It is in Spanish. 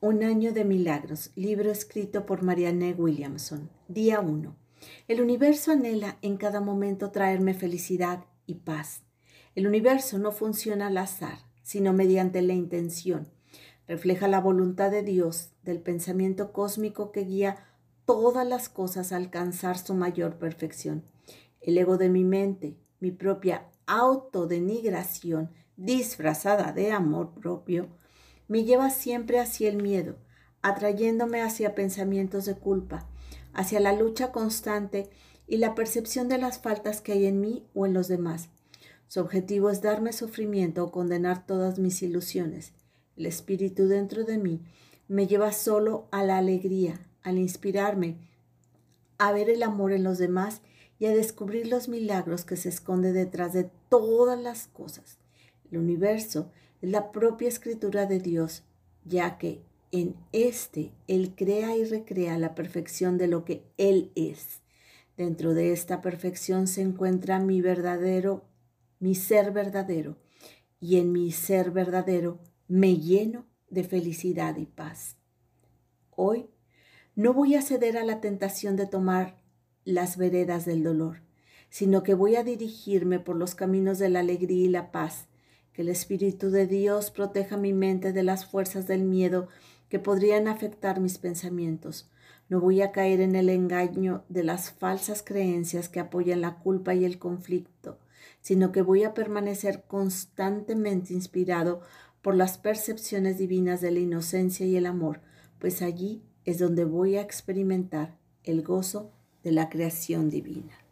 Un año de milagros, libro escrito por Marianne Williamson. Día 1. El universo anhela en cada momento traerme felicidad y paz. El universo no funciona al azar, sino mediante la intención. Refleja la voluntad de Dios, del pensamiento cósmico que guía todas las cosas a alcanzar su mayor perfección. El ego de mi mente, mi propia autodenigración disfrazada de amor propio, me lleva siempre hacia el miedo, atrayéndome hacia pensamientos de culpa, hacia la lucha constante y la percepción de las faltas que hay en mí o en los demás. Su objetivo es darme sufrimiento o condenar todas mis ilusiones. El espíritu dentro de mí me lleva solo a la alegría, al inspirarme, a ver el amor en los demás y a descubrir los milagros que se esconde detrás de todas las cosas. El universo la propia escritura de Dios, ya que en este Él crea y recrea la perfección de lo que Él es. Dentro de esta perfección se encuentra mi verdadero, mi ser verdadero, y en mi ser verdadero me lleno de felicidad y paz. Hoy no voy a ceder a la tentación de tomar las veredas del dolor, sino que voy a dirigirme por los caminos de la alegría y la paz, que el Espíritu de Dios proteja mi mente de las fuerzas del miedo que podrían afectar mis pensamientos. No voy a caer en el engaño de las falsas creencias que apoyan la culpa y el conflicto, sino que voy a permanecer constantemente inspirado por las percepciones divinas de la inocencia y el amor, pues allí es donde voy a experimentar el gozo de la creación divina.